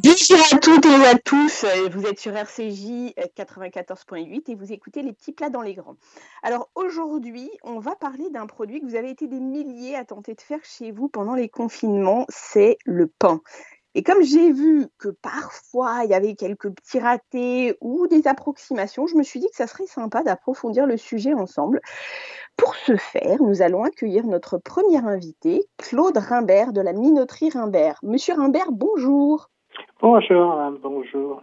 Bonjour à toutes et à tous, euh, vous êtes sur RCJ 94.8 et vous écoutez les petits plats dans les grands. Alors aujourd'hui, on va parler d'un produit que vous avez été des milliers à tenter de faire chez vous pendant les confinements, c'est le pain. Et comme j'ai vu que parfois il y avait quelques petits ratés ou des approximations, je me suis dit que ça serait sympa d'approfondir le sujet ensemble. Pour ce faire, nous allons accueillir notre premier invité, Claude Rimbert de la minoterie Rimbert. Monsieur Rimbert, bonjour. Bonjour, bonjour.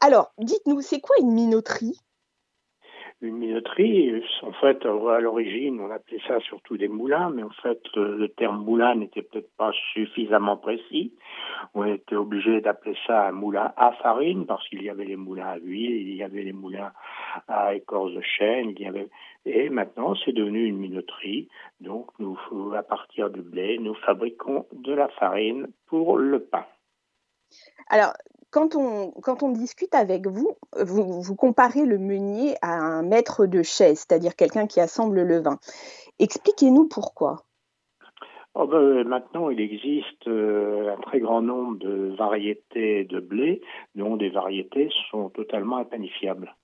Alors, dites-nous, c'est quoi une minoterie? Une minoterie, en fait, à l'origine, on appelait ça surtout des moulins, mais en fait, le terme moulin n'était peut-être pas suffisamment précis. On était obligé d'appeler ça un moulin à farine, parce qu'il y avait les moulins à huile, il y avait les moulins à écorce de chêne, il y avait... Et maintenant, c'est devenu une minoterie. Donc, nous, à partir du blé, nous fabriquons de la farine pour le pain. Alors, quand on, discute avec vous, vous, vous comparez le meunier à un maître de chaise, c'est-à-dire quelqu'un qui assemble le vin. Expliquez-nous pourquoi. Oh ben, maintenant, il existe euh, un très grand nombre de variétés de blé, dont des variétés sont totalement impanifiables.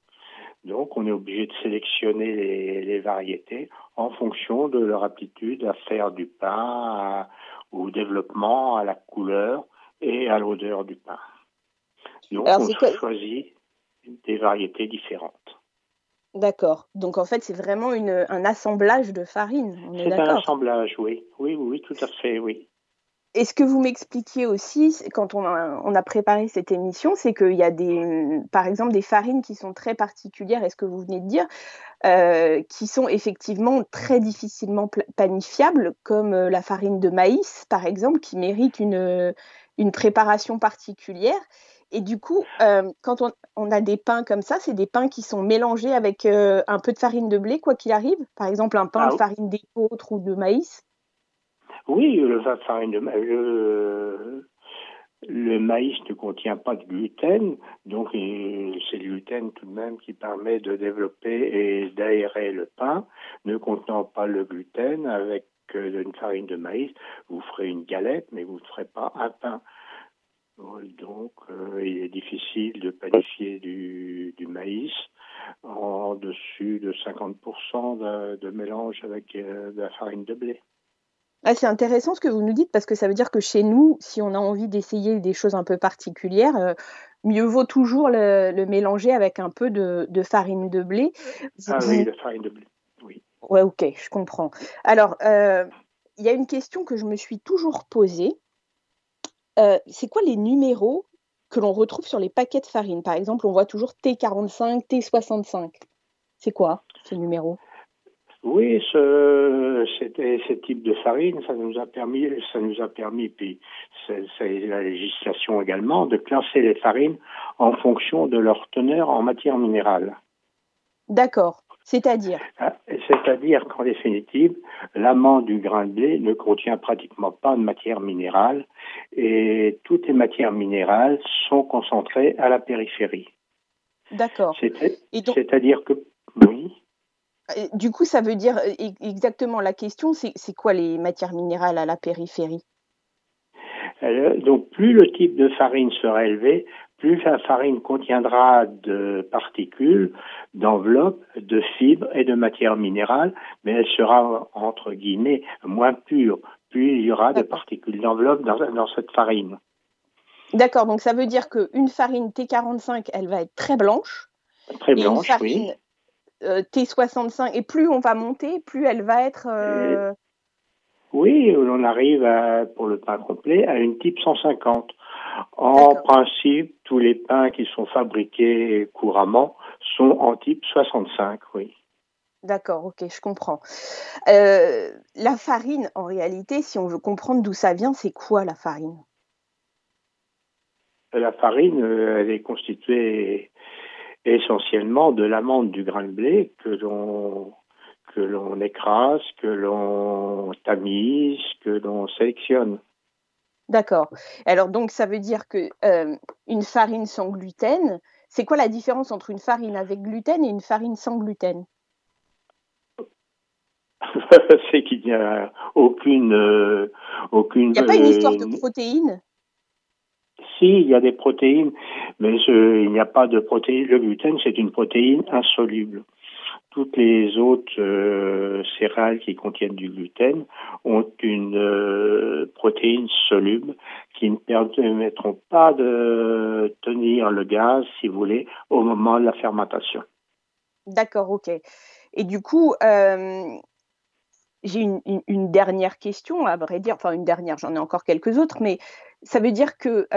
Donc, on est obligé de sélectionner les, variétés en fonction de leur aptitude à faire du pain, au développement, à la couleur et à l'odeur du pain. Donc, Alors, on choisit des variétés différentes. D'accord. Donc, en fait, c'est vraiment une, un assemblage de farine. C'est un assemblage, oui. Oui, oui, tout à fait, oui. Et ce que vous m'expliquiez aussi, quand on a, on a, préparé cette émission, c'est qu'il y a des, par exemple, des farines qui sont très particulières, est ce que vous venez de dire, euh, qui sont effectivement très difficilement panifiables, comme euh, la farine de maïs, par exemple, qui mérite une, une préparation particulière. Et du coup, euh, quand on, a des pains comme ça, c'est des pains qui sont mélangés avec euh, un peu de farine de blé, quoi qu'il arrive. Par exemple, un pain ah de farine d'épeautre ou de maïs. Oui, le farine de le, le maïs ne contient pas de gluten, donc c'est le gluten tout de même qui permet de développer et d'aérer le pain, ne contenant pas le gluten avec d'une farine de maïs, vous ferez une galette, mais vous ne ferez pas un pain. Donc, euh, il est difficile de panifier du, maïs en dessus de 50% de, mélange avec euh, de la farine de blé. Ah, c'est intéressant ce que vous nous dites parce que ça veut dire que chez nous, si on a envie d'essayer des choses un peu particulières, euh, mieux vaut toujours le, mélanger avec un peu de, farine de blé. Ah oui, de farine de blé. Ouais, ok, je comprends. Alors, euh, il y a une question que je me suis toujours posée. Euh, c'est quoi les numéros que l'on retrouve sur les paquets de farine? Par exemple, on voit toujours T45, T65. C'est quoi ces numéros? Oui, ce, ce type de farine, ça nous a permis, ça nous a permis, puis c'est la législation également, de classer les farines en fonction de leur teneur en matière minérale. D'accord. C'est-à-dire? Ah, C'est-à-dire qu'en définitive, l'amande du grain de blé ne contient pratiquement pas de matière minérale et toutes les matières minérales sont concentrées à la périphérie. D'accord. C'est-à-dire que oui. Du coup, ça veut dire e-, exactement la question, c'est quoi les matières minérales à la périphérie? Donc plus le type de farine sera élevé, plus la farine contiendra de particules, d'enveloppes, de fibres et de matières minérales, mais elle sera, entre guillemets, moins pure. Plus il y aura de particules d'enveloppe dans, cette farine. D'accord, donc ça veut dire qu'une farine T45, elle va être très blanche. Très blanche, une farine, euh, T65, et plus on va monter, plus elle va être... Euh, oui, on arrive pour le pain complet à une type 150. En principe, tous les pains qui sont fabriqués couramment sont en type 65, oui. D'accord, ok, je comprends. Euh, la farine, en réalité, si on veut comprendre d'où ça vient, c'est quoi la farine? La farine, euh, elle est constituée essentiellement de l'amande du grain de blé que l'on que l'on écrase, que l'on tamise, que l'on sélectionne. D'accord. Alors donc ça veut dire que euh, une farine sans gluten, c'est quoi la différence entre une farine avec gluten et une farine sans gluten? C'est qu'il n'y a aucune euh, aucune. Il n'y a pas une histoire de euh, protéines Si, il y a des protéines, mais il n'y a pas de protéines. Le gluten, c'est une protéine insoluble. Toutes les autres euh, céréales qui contiennent du gluten ont une euh, protéine soluble qui ne permettront pas de tenir le gaz, si vous voulez, au moment de la fermentation. D'accord, ok. Et du coup, euh, j'ai une, dernière question, à vrai dire, enfin une dernière, j'en ai encore quelques autres, mais ça veut dire que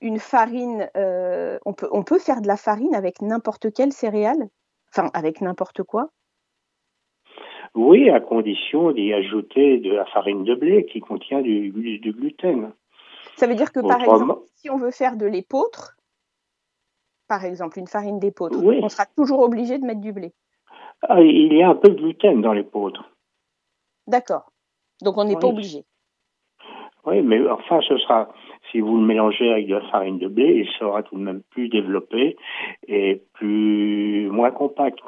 une farine, on, peut, on peut faire de la farine avec n'importe quelle céréale? Enfin, avec n'importe quoi? Oui, à condition d'y ajouter de la farine de blé qui contient du, gluten. Ça veut dire que, par exemple, si on veut faire de l'épeautre, par exemple, une farine d'épeautre, on sera toujours obligé de mettre du blé. Ah, il y a un peu de gluten dans l'épeautre. D'accord. Donc on n'est pas obligé. Oui, mais enfin, ce sera, si vous le mélangez avec de la farine de blé, il sera tout de même plus développé et plus moins compact.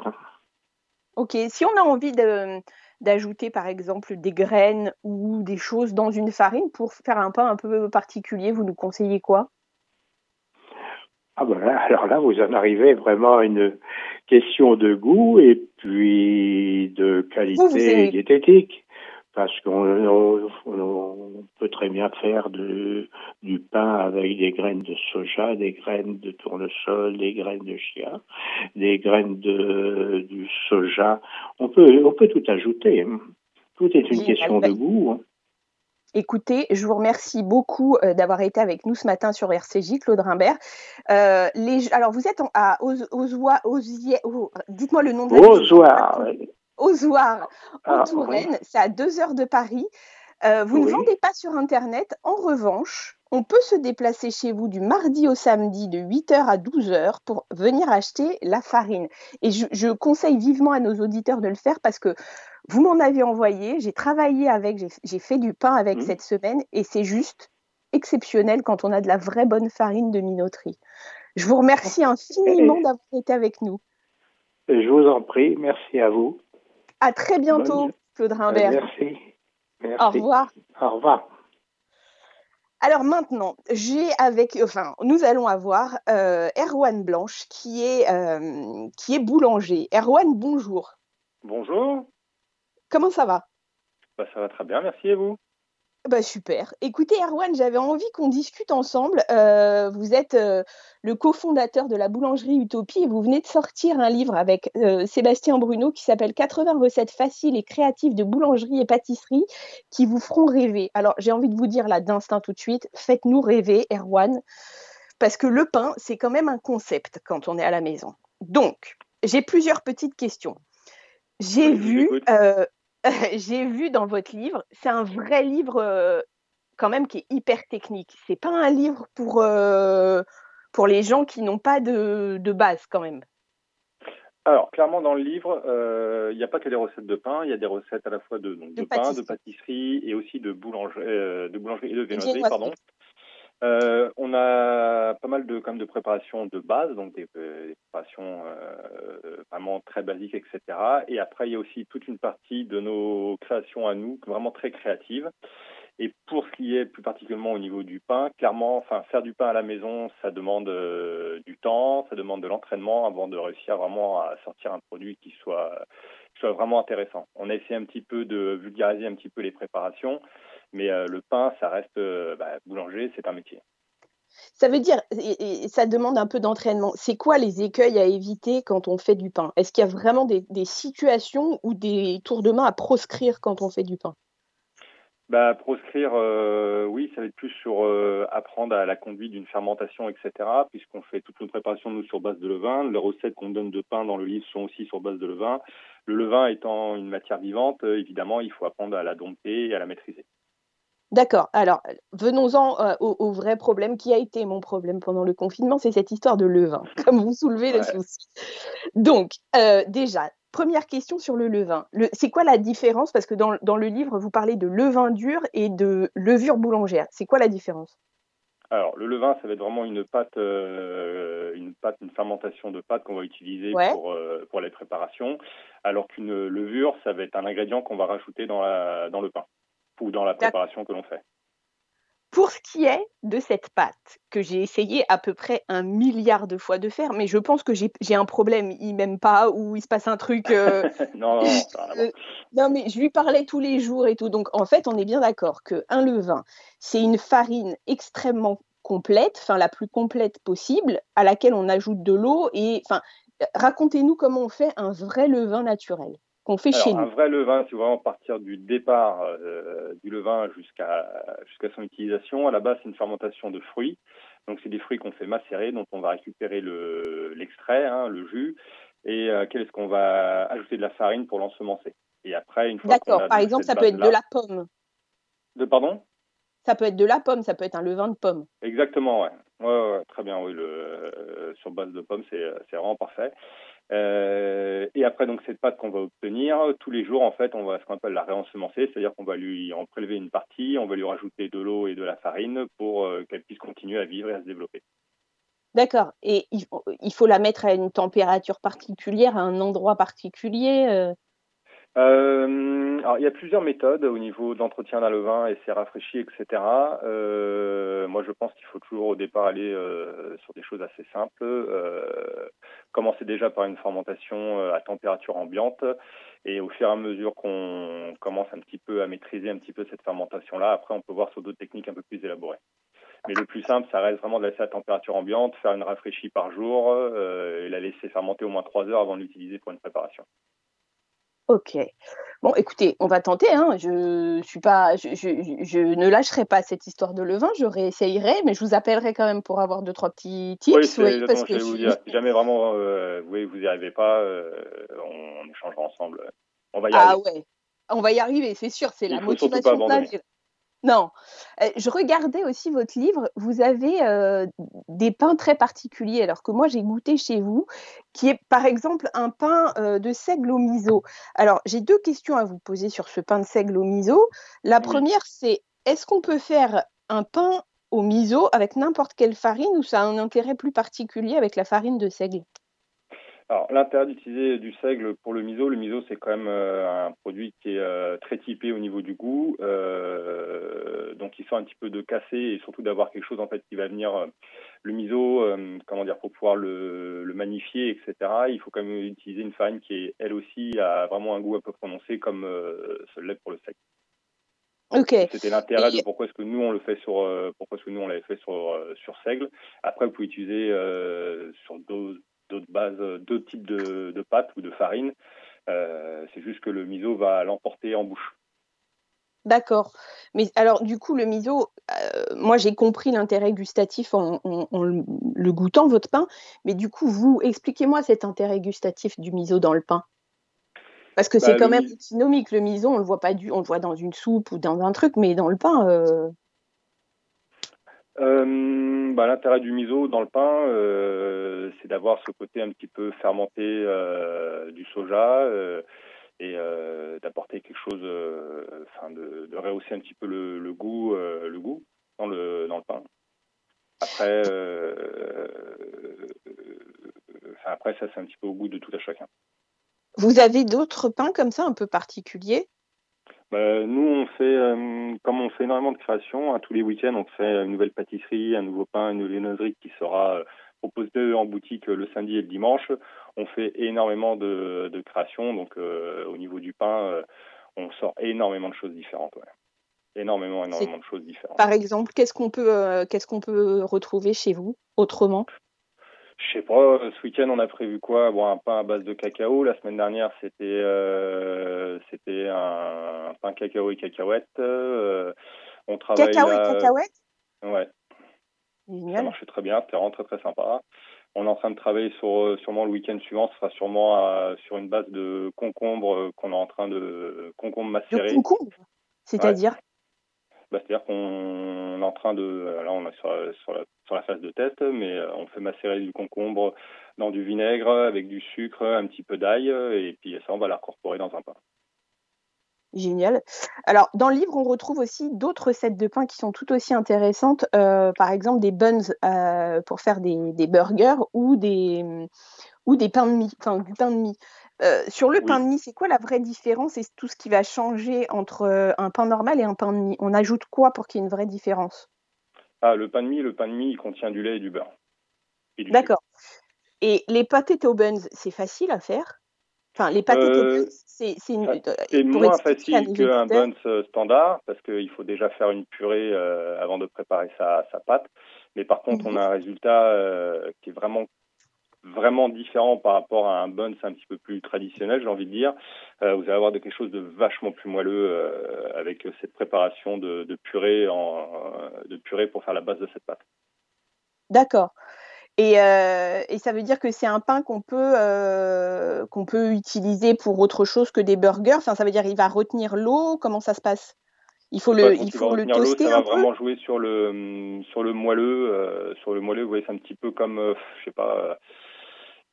Ok, si on a envie d'ajouter par exemple des graines ou des choses dans une farine pour faire un pain un peu particulier, vous nous conseillez quoi? Ah ben alors là, vous en arrivez vraiment à une question de goût et puis de qualité diététique parce qu'on peut très bien faire de, du pain avec des graines de soja, des graines de tournesol, des graines de chia, des graines de du soja. On peut on peut tout ajouter. Hein. Tout est une question de goût. Hein. Écoutez, je vous remercie beaucoup euh, d'avoir été avec nous ce matin sur RCJ, Claude Rimbert. Euh, les, alors, vous êtes à Ozoir, dites-moi le nom de la Ozoir. Ozoir, en ah, Touraine, c'est à deux heures de Paris. Euh, vous ne vendez pas sur Internet. En revanche, on peut se déplacer chez vous du mardi au samedi de 8h à 12h pour venir acheter la farine. Et je, conseille vivement à nos auditeurs de le faire parce que vous m'en avez envoyé, j'ai travaillé avec, j'ai fait du pain avec mmh. cette semaine et c'est juste exceptionnel quand on a de la vraie bonne farine de minoterie. Je vous remercie infiniment d'avoir été avec nous. Je vous en prie, merci à vous. À très bientôt, Claude Rimbert. Merci. Au revoir. Au revoir. Alors maintenant, j'ai avec, enfin, nous allons avoir euh, Erwan Blanche qui est, euh, qui est boulanger. Erwan, bonjour. Bonjour. Comment ça va? Bah, Ça va très bien, merci et vous? Bah super. Écoutez, Erwan, j'avais envie qu'on discute ensemble. Euh, vous êtes euh, le cofondateur de la boulangerie Utopie et vous venez de sortir un livre avec euh, Sébastien Bruno qui s'appelle 80 recettes faciles et créatives de boulangerie et pâtisserie qui vous feront rêver. Alors, j'ai envie de vous dire là d'instinct tout de suite, faites-nous rêver, Erwan, parce que le pain, c'est quand même un concept quand on est à la maison. Donc, j'ai plusieurs petites questions. J'ai vu, j'ai vu dans votre livre, c'est un vrai livre euh, quand même qui est hyper technique. C'est pas un livre pour, euh, pour les gens qui n'ont pas de, de, base quand même. Alors, clairement, dans le livre, euh, il n'y a pas que des recettes de pain, il y a des recettes à la fois de, de, pain, de pâtisserie et aussi de boulangerie, de boulangerie et de viennoiserie, pardon. Euh, on a pas mal de, comme de préparations de base, donc des, euh, préparations euh, vraiment très basiques, etc. Et après, il y a aussi toute une partie de nos créations à nous, vraiment très créatives. Et pour ce qui est plus particulièrement au niveau du pain, clairement, faire du pain à la maison, ça demande du temps, ça demande de l'entraînement avant de réussir vraiment à sortir un produit qui soit, vraiment intéressant. On a essayé un petit peu de vulgariser un petit peu les préparations. Mais euh, le pain, ça reste euh, bah, boulanger, c'est un métier. Ça veut dire, ça demande un peu d'entraînement. C'est quoi les écueils à éviter quand on fait du pain? Est-ce qu'il y a vraiment des, situations ou des tours de main à proscrire quand on fait du pain? Bah, proscrire, euh, oui, ça va être plus sur apprendre à la conduite d'une fermentation, etc. Puisqu'on fait toute nos préparation nous sur base de levain. Les recettes qu'on donne de pain dans le livre sont aussi sur base de levain. Le levain étant une matière vivante, évidemment, il faut apprendre à la dompter et à la maîtriser. D'accord. Alors, venons-en euh, au, vrai problème qui a été mon problème pendant le confinement, c'est cette histoire de levain, comme vous soulevez le souci. Donc, euh, déjà, première question sur le levain. c'est quoi la différence? Parce que dans, le livre, vous parlez de levain dur et de levure boulangère. C'est quoi la différence? Alors, le levain, ça va être vraiment une pâte, euh, une pâte, une fermentation de pâte qu'on va utiliser pour, pour les préparations, alors qu'une levure, ça va être un ingrédient qu'on va rajouter dans, la, dans le pain ou dans la préparation que l'on fait. Pour ce qui est de cette pâte, que j'ai essayé à peu près un milliard de fois de faire, mais je pense que j'ai un problème, il m'aime pas ou il se passe un truc. Euh, non, non, non, mais je lui parlais tous les jours et tout. Donc en fait, on est bien d'accord qu'un levain, c'est une farine extrêmement complète, enfin la plus complète possible, à laquelle on ajoute de l'eau et enfin racontez-nous comment on fait un vrai levain naturel qu'on fait chez nous. Un vrai levain, c'est vraiment partir du départ euh, du levain jusqu'à jusqu'à son utilisation. À la base, c'est une fermentation de fruits. Donc, c'est des fruits qu'on fait macérer, dont on va récupérer l'extrait, hein, le jus, et euh, qu'est-ce qu'on va ajouter de la farine pour l'ensemencer? Et après, une fois D'accord. Par exemple, ça peut être de la pomme. De pardon? Ça peut être de la pomme. Ça peut être un levain de pomme. Exactement, ouais. Ouais, très bien. Oui, le, euh, sur base de pomme, c'est vraiment parfait. Euh, et après, donc, cette pâte qu'on va obtenir, tous les jours, en fait, on va ce qu'on appelle la réensemencer, c'est-à-dire qu'on va lui en prélever une partie, on va lui rajouter de l'eau et de la farine pour euh, qu'elle puisse continuer à vivre et à se développer. D'accord. Et il faut la mettre à une température particulière, à un endroit particulier euh? Euh, alors, il y a plusieurs méthodes au niveau d'entretien d'un levain et c'est rafraîchi, etc. Euh, moi, je pense qu'il faut toujours au départ aller euh, sur des choses assez simples. Euh, commencer déjà par une fermentation euh, à température ambiante et au fur et à mesure qu'on commence un petit peu à maîtriser un petit peu cette fermentation-là, après, on peut voir sur d'autres techniques un peu plus élaborées. Mais le plus simple, ça reste vraiment de laisser à température ambiante, faire une rafraîchie par jour et la laisser fermenter au moins trois heures avant de l'utiliser pour une préparation. Ok. Bon, écoutez, on va tenter. Hein. Je, suis pas, je, je, ne lâcherai pas cette histoire de levain. Je réessayerai, mais je vous appellerai quand même pour avoir deux trois petits tips. Oui, parce que je vous dire. Si jamais vraiment euh, vous n'y arrivez pas, euh, on, échangera ensemble. On va y ah arriver. Ah ouais, on va y arriver, c'est sûr. C'est la motivation. Non. Euh, je regardais aussi votre livre. Vous avez euh, des pains très particuliers, alors que moi j'ai goûté chez vous, qui est par exemple un pain euh, de seigle au miso. Alors j'ai deux questions à vous poser sur ce pain de seigle au miso. La première, c'est est-ce qu'on peut faire un pain au miso avec n'importe quelle farine ou ça a un intérêt plus particulier avec la farine de seigle? Alors, l'intérêt d'utiliser du seigle pour le miso, le miso, c'est quand même euh, un produit qui est euh, très typé au niveau du goût. Euh, donc, il sent un petit peu de casser et surtout d'avoir quelque chose en fait qui va venir. le miso, comment dire, pour pouvoir le, magnifier, etc. Il faut quand même utiliser une farine qui est elle aussi a vraiment un goût un peu prononcé comme ce l'est pour le seigle. Ok. C'était l'intérêt de pourquoi est-ce que nous on le fait sur pourquoi est-ce que nous on l'avait fait sur sur seigle. Après, vous pouvez utiliser sur d'autres d'autres bases, euh, d'autres types de, pâtes ou de farine. Euh, c'est juste que le miso va l'emporter en bouche. D'accord. Mais alors, du coup, le miso, euh, moi j'ai compris l'intérêt gustatif en, le goûtant, votre pain. Mais du coup, vous, expliquez-moi cet intérêt gustatif du miso dans le pain. Parce que c'est bah, quand même antinomique. Le miso, on le voit pas du, on le voit dans une soupe ou dans un truc, mais dans le pain. Euh, bah, L'intérêt du miso dans le pain, euh, c'est d'avoir ce côté un petit peu fermenté euh, du soja euh, et euh, d'apporter quelque chose, enfin de, de, rehausser un petit peu le, le goût, le goût dans le dans le pain. Après, après ça c'est un petit peu au goût de tout à chacun. Vous avez d'autres pains comme ça un peu particuliers? Bah, nous, on fait, euh, comme on fait énormément de création, hein, tous les week-ends, on fait une nouvelle pâtisserie, un nouveau pain, une viennoiserie qui sera euh, proposée en boutique le samedi et le dimanche. On fait énormément de, de création, donc euh, au niveau du pain, on sort énormément de choses différentes. Énormément, énormément de choses différentes. Par exemple, qu'est-ce qu'on peut, qu'est-ce qu'on peut retrouver chez vous autrement? Je sais pas, ce week-end on a prévu quoi? Bon, un pain à base de cacao. La semaine dernière c'était euh, c'était un, pain cacao et cacahuètes. Euh, on travaille cacao et cacahuètes Ouais. Ça marchait très bien, c'était vraiment très très sympa. On est en train de travailler sur euh, sûrement le week-end suivant, ce sera sûrement sur une base de concombre qu'on est en train de concombre macéré. De concombre? C'est-à-dire? Bah, C'est-à-dire qu'on est en train de là on est sur, sur la phase de test, mais euh, on fait macérer du concombre dans du vinaigre avec du sucre, un petit peu d'ail, et puis ça, on va l'incorporer dans un pain. Génial. Alors, dans le livre, on retrouve aussi d'autres recettes de pain qui sont tout aussi intéressantes. Euh, par exemple, des buns euh, pour faire des, burgers ou des, ou des pains de mie, enfin du pain de mie. Sur le pain de mie, c'est quoi la vraie différence et tout ce qui va changer entre un pain normal et un pain de mie? On ajoute quoi pour qu'il y ait une vraie différence? Ah, le pain de mie, le pain de mie, il contient du lait et du beurre. D'accord. Et les potato buns, c'est facile à faire? Enfin, les potato euh, buns, c'est euh, moins facile qu'un buns standard parce qu'il faut déjà faire une purée avant de préparer sa, sa pâte. Mais par contre, on mhm. a un résultat qui est vraiment vraiment différent par rapport à un bun, c'est un petit peu plus traditionnel, j'ai envie de dire. Euh, vous allez avoir quelque chose de vachement plus moelleux euh, avec cette préparation de, purée en, euh, de purée pour faire la base de cette pâte. D'accord. Et, et, ça veut dire que c'est un pain qu'on peut, qu'on peut utiliser pour autre chose que des burgers? Enfin, ça veut dire qu'il va retenir l'eau? Comment ça se passe? Il faut le, il faut le toaster ça va vraiment jouer sur le, sur le moelleux. sur le moelleux, vous voyez, c'est un petit peu comme, je sais pas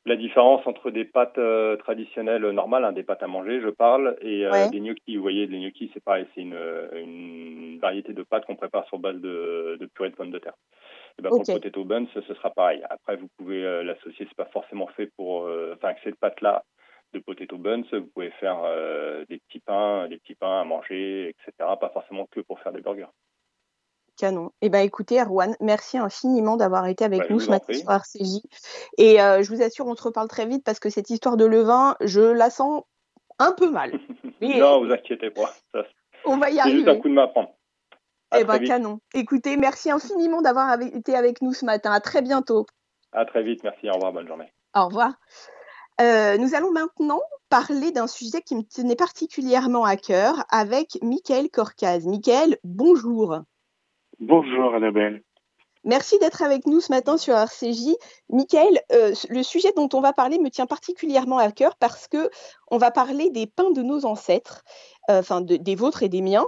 la différence entre des pâtes euh, traditionnelles normales, hein, des pâtes à manger, je parle, et euh, des gnocchis. Vous voyez, les gnocchis, c'est pareil, c'est une, une, variété de pâtes qu'on prépare sur base de, de, purée de pommes de terre. Et ben, Pour le potato buns, ce, sera pareil. Après, vous pouvez euh, l'associer, c'est pas forcément fait pour, enfin, avec cette pâte-là de potato buns, vous pouvez faire des petits pains, des petits pains à manger, etc. Pas forcément que pour faire des burgers. Canon. Eh ben, écoutez, Erwan, merci infiniment d'avoir été avec bah, nous ce matin sur RCJ. Et euh, je vous assure, on se reparle très vite parce que cette histoire de levain, je la sens un peu mal. non, vous inquiétez pas. on va y arriver. C'est juste un coup de main à prendre. eh ben, canon. Écoutez, merci infiniment d'avoir été avec nous ce matin. À très bientôt. À très vite. Merci. Au revoir. Bonne journée. Au revoir. Euh, nous allons maintenant parler d'un sujet qui me tenait particulièrement à cœur avec Michael Corcaz. Michael, bonjour. Bonjour Annabelle. Merci d'être avec nous ce matin sur RCJ. Michael, euh, le sujet dont on va parler me tient particulièrement à cœur parce que on va parler des pains de nos ancêtres, euh, enfin des vôtres et des miens.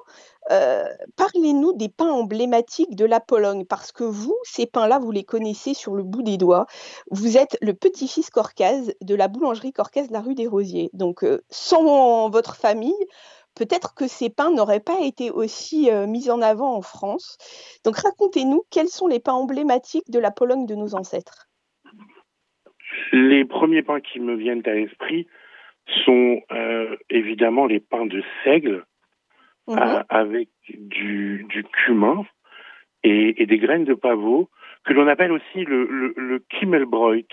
Euh, parlez-nous des pains emblématiques de la Pologne parce que vous, ces pains-là, vous les connaissez sur le bout des doigts. Vous êtes le petit-fils Corcaz de la boulangerie Corcaz de la rue des Rosiers. Donc, sans votre famille, peut-être que ces pains n'auraient pas été aussi mis en avant en France. Donc racontez-nous quels sont les pains emblématiques de la Pologne de nos ancêtres. Les premiers pains qui me viennent à l'esprit sont évidemment les pains de seigle mmh avec du, cumin et, des graines de pavot que l'on appelle aussi le, le, Kimmelbräut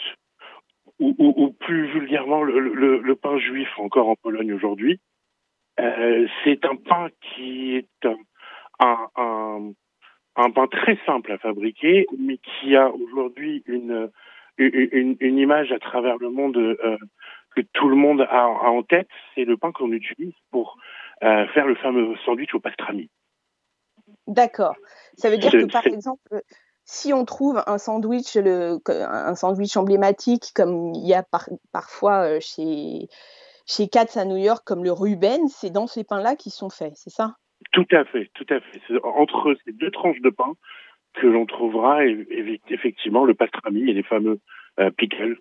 ou, plus vulgairement le, pain juif encore en Pologne aujourd'hui. Euh, c'est un pain qui est un, un, un, pain très simple à fabriquer, mais qui a aujourd'hui une, une, une, image à travers le monde euh, que tout le monde a, en tête. C'est le pain qu'on utilise pour euh, faire le fameux sandwich au pastrami. D'accord. Ça veut dire que par exemple, si on trouve un sandwich, le, un sandwich emblématique comme il y a parfois chez chez Katz à New York, comme le Ruben, c'est dans ces pains-là qui sont faits, c'est ça? Tout à fait, tout à fait. C'est entre ces deux tranches de pain que l'on trouvera effectivement le pastrami et les fameux euh, pickles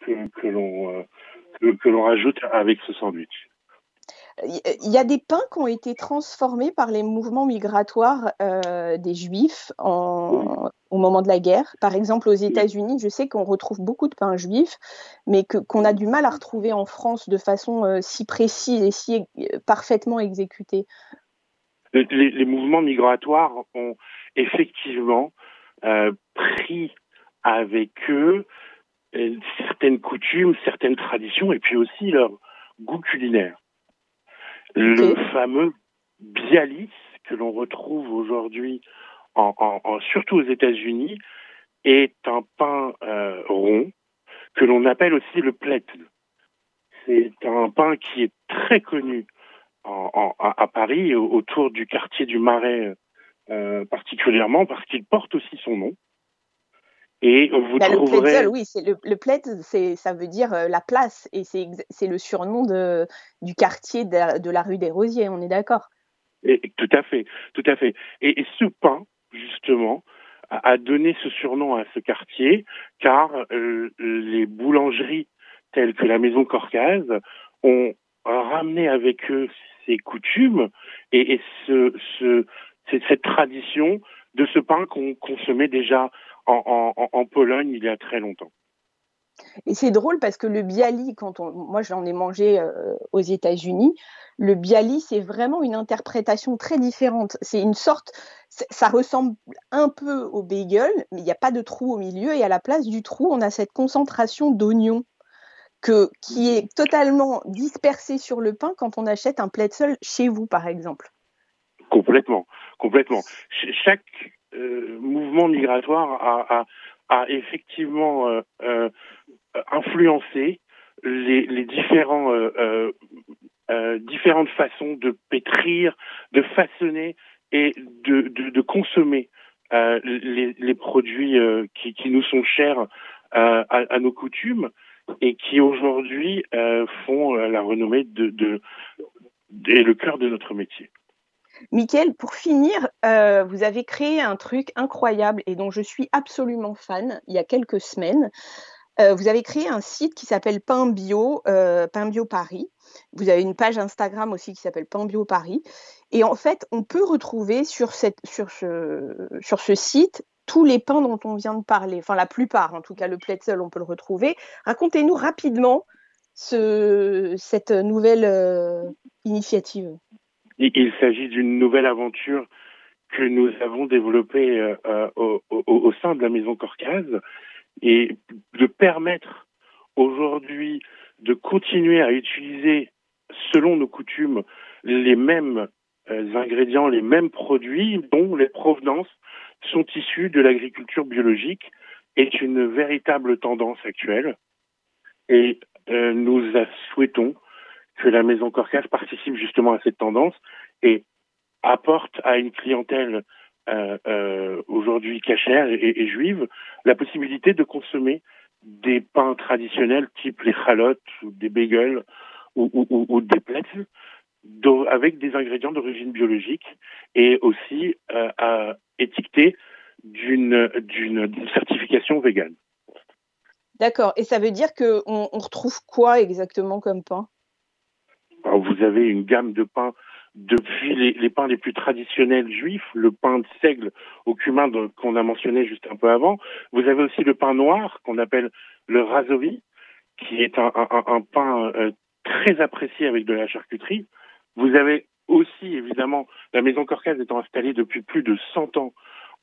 que, euh, que l'on rajoute avec ce sandwich. Il y a des pains qui ont été transformés par les mouvements migratoires euh, des Juifs au moment de la guerre. Par exemple, aux États-Unis, je sais qu'on retrouve beaucoup de pains juifs, mais qu'on a du mal à retrouver en France de façon euh, si précise et si euh, parfaitement exécutée. Les, mouvements migratoires ont effectivement pris avec eux certaines coutumes, certaines traditions et puis aussi leur goût culinaire. Le fameux bialis que l'on retrouve aujourd'hui, en, surtout aux États-Unis, est un pain euh, rond que l'on appelle aussi le plette. C'est un pain qui est très connu à Paris, autour du quartier du Marais euh, particulièrement, parce qu'il porte aussi son nom. Et vous bah, trouverez... Le oui, c'est le, le ça veut dire euh, la place et c'est le surnom de, du quartier de, la rue des Rosiers, on est d'accord? Tout à fait, tout à fait. Et, ce pain, justement, a, donné ce surnom à ce quartier car euh, les boulangeries telles que la Maison Corcaz ont ramené avec eux ces coutumes et, et ce, ce, cette tradition de ce pain qu'on consommait déjà en, Pologne il y a très longtemps. Et c'est drôle parce que le bialy, quand on, moi j'en ai mangé euh, aux États-Unis, le bialy c'est vraiment une interprétation très différente. C'est une sorte, ça ressemble un peu au bagel, mais il n'y a pas de trou au milieu et à la place du trou, on a cette concentration d'oignons qui est totalement dispersée sur le pain quand on achète un pretzel chez vous, par exemple. Complètement, complètement. chaque mouvement migratoire a, a, effectivement euh, euh, influencé les, les différents différentes façons de pétrir, de façonner et de, de, de consommer les, les, produits qui, qui, nous sont chers à, à, nos coutumes et qui aujourd'hui font la renommée de, de, et le cœur de notre métier. Mickaël, pour finir, euh, vous avez créé un truc incroyable et dont je suis absolument fan il y a quelques semaines. Euh, vous avez créé un site qui s'appelle Pain Bio, euh, Pain Bio Paris. Vous avez une page Instagram aussi qui s'appelle Pain Bio Paris. Et en fait, on peut retrouver sur, ce, site tous les pains dont on vient de parler. Enfin, la plupart, en tout cas, le seul, on peut le retrouver. Racontez-nous rapidement ce, cette nouvelle initiative. Il, s'agit d'une nouvelle aventure que nous avons développée euh, euh, au, au, sein de la Maison Corcase et de permettre aujourd'hui de continuer à utiliser, selon nos coutumes, les mêmes euh, ingrédients, les mêmes produits dont les provenances sont issues de l'agriculture biologique est une véritable tendance actuelle. Et nous souhaitons que la Maison Corcas participe justement à cette tendance et apporte à une clientèle euh, euh, aujourd'hui cachère et, juive la possibilité de consommer des pains traditionnels type les chalotes ou des bagels ou, des plats avec des ingrédients d'origine biologique et aussi euh, étiquetés d'une d'une certification végane. D'accord. Et ça veut dire qu'on on retrouve quoi exactement comme pain? Vous avez une gamme de pains depuis les, pains les plus traditionnels juifs, le pain de seigle au cumin qu'on a mentionné juste un peu avant. Vous avez aussi le pain noir qu'on appelle le rasovi, qui est un, pain euh, très apprécié avec de la charcuterie. Vous avez aussi, évidemment, la maison Corcaz étant installée depuis plus de 100 ans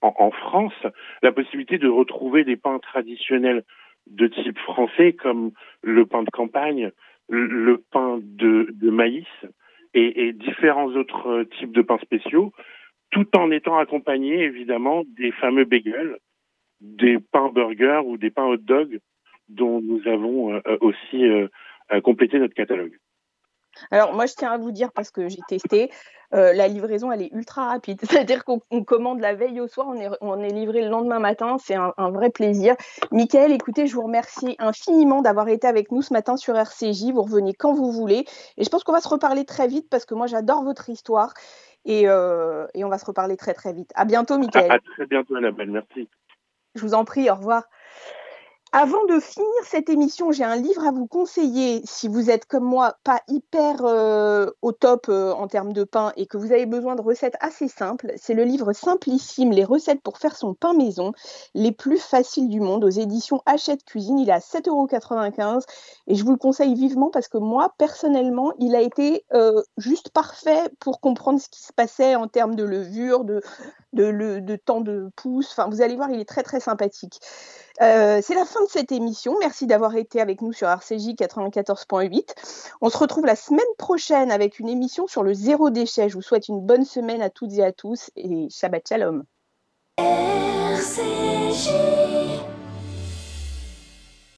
en France, la possibilité de retrouver des pains traditionnels de type français comme le pain de campagne, le pain de, maïs et, différents autres types de pains spéciaux, tout en étant accompagné évidemment des fameux bagels, des pains burgers ou des pains hot dog dont nous avons euh, aussi euh, complété notre catalogue. Alors moi je tiens à vous dire parce que j'ai testé, euh, la livraison elle est ultra rapide. C'est-à-dire qu'on commande la veille au soir, on est, on est livré le lendemain matin, c'est un, vrai plaisir. Michael, écoutez, je vous remercie infiniment d'avoir été avec nous ce matin sur RCJ. Vous revenez quand vous voulez. Et je pense qu'on va se reparler très vite parce que moi j'adore votre histoire et, euh, et, on va se reparler très très vite. À bientôt Michael. À, à très bientôt Annabelle, merci. Je vous en prie, au revoir. Avant de finir cette émission, j'ai un livre à vous conseiller si vous êtes comme moi pas hyper euh, au top euh, en termes de pain et que vous avez besoin de recettes assez simples. C'est le livre Simplissime, les recettes pour faire son pain maison, les plus faciles du monde aux éditions Hachette Cuisine. Il est à 7,95€ et je vous le conseille vivement parce que moi, personnellement, il a été euh, juste parfait pour comprendre ce qui se passait en termes de levure, de, de, temps de pouce. Enfin, vous allez voir, il est très très sympathique. Euh, c'est la fin de cette émission. Merci d'avoir été avec nous sur RCJ 94.8. On se retrouve la semaine prochaine avec une émission sur le zéro déchet. Je vous souhaite une bonne semaine à toutes et à tous et Shabbat Shalom.